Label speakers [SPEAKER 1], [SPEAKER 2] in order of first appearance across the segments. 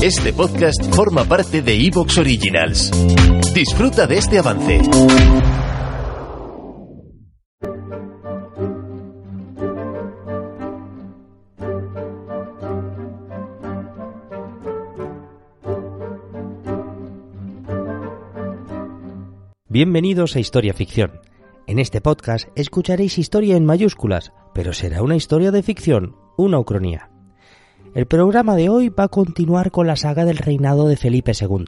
[SPEAKER 1] Este podcast forma parte de Evox Originals. Disfruta de este avance.
[SPEAKER 2] Bienvenidos a Historia Ficción. En este podcast escucharéis historia en mayúsculas, pero será una historia de ficción, una ucronía. El programa de hoy va a continuar con la saga del reinado de Felipe II.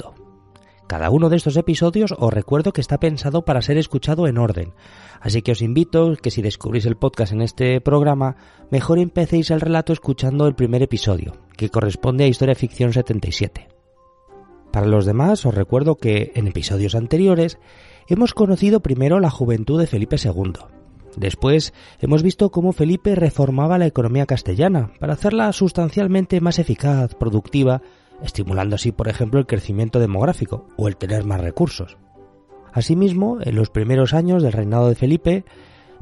[SPEAKER 2] Cada uno de estos episodios os recuerdo que está pensado para ser escuchado en orden, así que os invito que si descubrís el podcast en este programa, mejor empecéis el relato escuchando el primer episodio, que corresponde a Historia Ficción 77. Para los demás os recuerdo que en episodios anteriores hemos conocido primero la juventud de Felipe II. Después hemos visto cómo Felipe reformaba la economía castellana para hacerla sustancialmente más eficaz, productiva, estimulando así, por ejemplo, el crecimiento demográfico o el tener más recursos. Asimismo, en los primeros años del reinado de Felipe,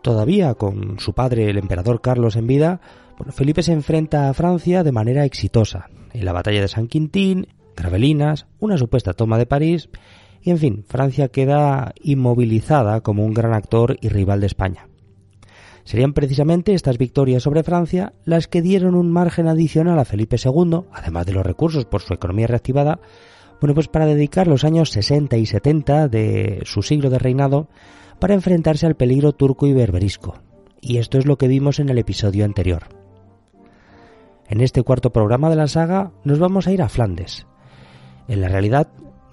[SPEAKER 2] todavía con su padre el emperador Carlos en vida, Felipe se enfrenta a Francia de manera exitosa, en la batalla de San Quintín, Gravelinas, una supuesta toma de París, y en fin, Francia queda inmovilizada como un gran actor y rival de España. Serían precisamente estas victorias sobre Francia las que dieron un margen adicional a Felipe II, además de los recursos por su economía reactivada, bueno, pues para dedicar los años 60 y 70 de su siglo de reinado para enfrentarse al peligro turco y berberisco. Y esto es lo que vimos en el episodio anterior. En este cuarto programa de la saga nos vamos a ir a Flandes. En la realidad,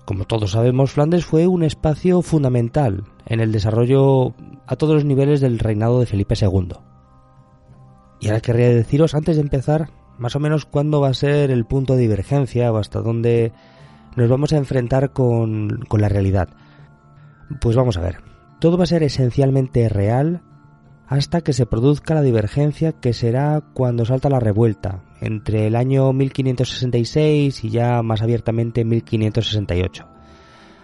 [SPEAKER 2] como todos sabemos, Flandes fue un espacio fundamental en el desarrollo a todos los niveles del reinado de Felipe II. Y ahora querría deciros, antes de empezar, más o menos cuándo va a ser el punto de divergencia o hasta dónde nos vamos a enfrentar con, con la realidad. Pues vamos a ver, todo va a ser esencialmente real hasta que se produzca la divergencia que será cuando salta la revuelta, entre el año 1566 y ya más abiertamente 1568.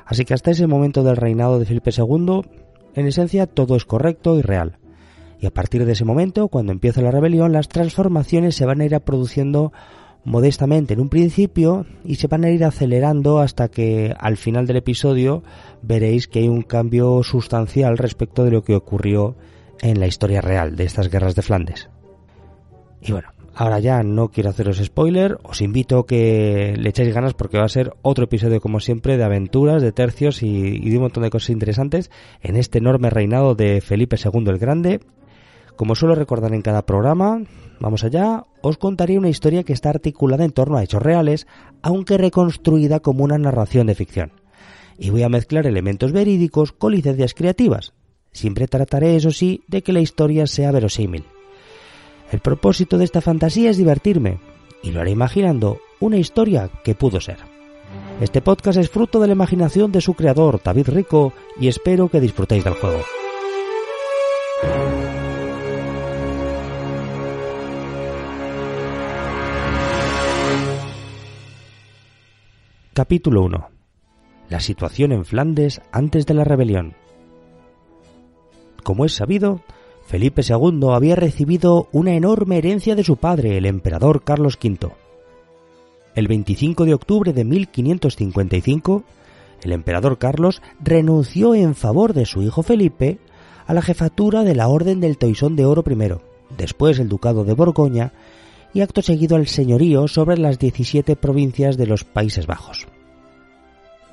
[SPEAKER 2] Así que hasta ese momento del reinado de Felipe II, en esencia todo es correcto y real. Y a partir de ese momento, cuando empieza la rebelión, las transformaciones se van a ir produciendo modestamente en un principio y se van a ir acelerando hasta que al final del episodio veréis que hay un cambio sustancial respecto de lo que ocurrió en la historia real de estas guerras de Flandes. Y bueno, ahora ya no quiero haceros spoiler, os invito a que le echéis ganas porque va a ser otro episodio como siempre de aventuras, de tercios y, de un montón de cosas interesantes en este enorme reinado de Felipe II el Grande. Como suelo recordar en cada programa, vamos allá, os contaré una historia que está articulada en torno a hechos reales, aunque reconstruida como una narración de ficción. Y voy a mezclar elementos verídicos con licencias creativas, Siempre trataré, eso sí, de que la historia sea verosímil. El propósito de esta fantasía es divertirme, y lo haré imaginando una historia que pudo ser. Este podcast es fruto de la imaginación de su creador, David Rico, y espero que disfrutéis del juego. Capítulo 1. La situación en Flandes antes de la rebelión. Como es sabido, Felipe II había recibido una enorme herencia de su padre, el emperador Carlos V. El 25 de octubre de 1555, el emperador Carlos renunció en favor de su hijo Felipe a la jefatura de la Orden del Toisón de Oro I, después el Ducado de Borgoña y acto seguido al señorío sobre las 17 provincias de los Países Bajos.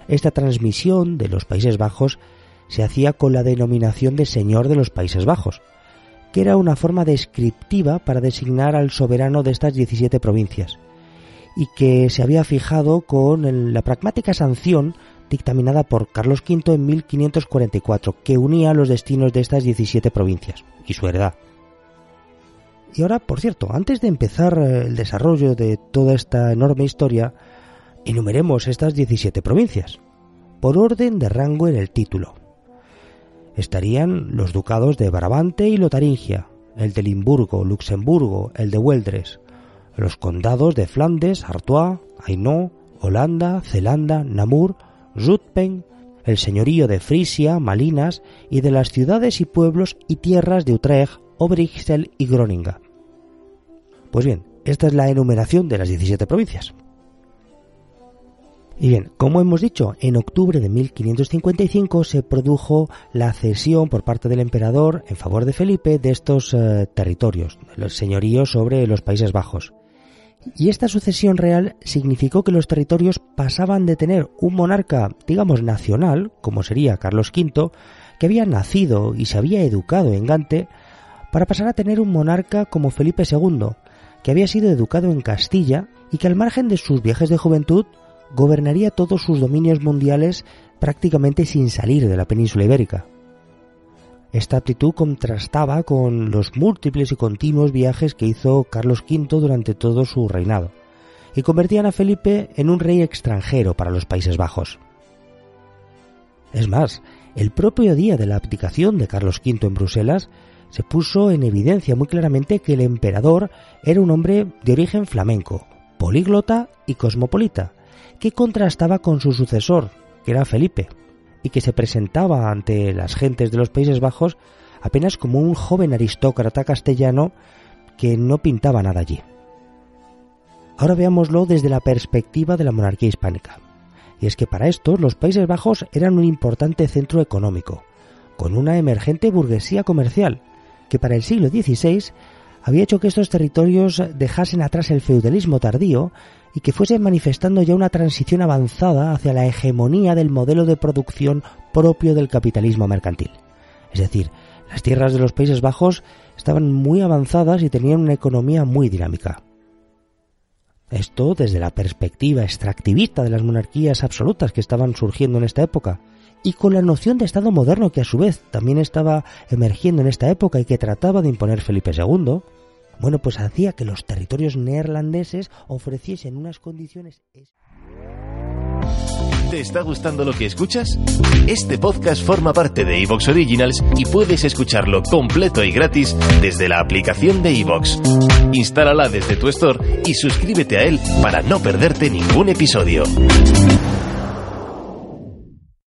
[SPEAKER 2] Esta transmisión de los Países Bajos se hacía con la denominación de Señor de los Países Bajos, era una forma descriptiva para designar al soberano de estas 17 provincias, y que se había fijado con la pragmática sanción dictaminada por Carlos V en 1544, que unía los destinos de estas 17 provincias y su heredad. Y ahora, por cierto, antes de empezar eh, el desarrollo de toda esta enorme historia, enumeremos estas 17 provincias, por orden de rango en el título estarían los ducados de Brabante y Lotaringia, el de Limburgo, Luxemburgo, el de Hueldres, los condados de Flandes, Artois, Hainaut, Holanda, Zelanda, Namur, Zutphen, el señorío de Frisia, Malinas y de las ciudades y pueblos y tierras de Utrecht, Obrixel y Groninga. Pues bien, esta es la enumeración de las 17 provincias. Y bien, como hemos dicho, en octubre de 1555 se produjo la cesión por parte del emperador en favor de Felipe de estos eh, territorios, los señoríos sobre los Países Bajos. Y esta sucesión real significó que los territorios pasaban de tener un monarca, digamos, nacional, como sería Carlos V, que había nacido y se había educado en Gante, para pasar a tener un monarca como Felipe II, que había sido educado en Castilla y que al margen de sus viajes de juventud gobernaría todos sus dominios mundiales prácticamente sin salir de la península ibérica. Esta actitud contrastaba con los múltiples y continuos viajes que hizo Carlos V durante todo su reinado, y convertían a Felipe en un rey extranjero para los Países Bajos. Es más, el propio día de la abdicación de Carlos V en Bruselas se puso en evidencia muy claramente que el emperador era un hombre de origen flamenco, políglota y cosmopolita, que contrastaba con su sucesor, que era Felipe, y que se presentaba ante las gentes de los Países Bajos apenas como un joven aristócrata castellano que no pintaba nada allí. Ahora veámoslo desde la perspectiva de la monarquía hispánica. Y es que para esto los Países Bajos eran un importante centro económico, con una emergente burguesía comercial, que para el siglo XVI había hecho que estos territorios dejasen atrás el feudalismo tardío y que fuese manifestando ya una transición avanzada hacia la hegemonía del modelo de producción propio del capitalismo mercantil. Es decir, las tierras de los Países Bajos estaban muy avanzadas y tenían una economía muy dinámica. Esto desde la perspectiva extractivista de las monarquías absolutas que estaban surgiendo en esta época, y con la noción de Estado moderno que a su vez también estaba emergiendo en esta época y que trataba de imponer Felipe II, bueno, pues hacía que los territorios neerlandeses ofreciesen unas condiciones...
[SPEAKER 1] ¿Te está gustando lo que escuchas? Este podcast forma parte de Evox Originals y puedes escucharlo completo y gratis desde la aplicación de Evox. Instálala desde tu store y suscríbete a él para no perderte ningún episodio.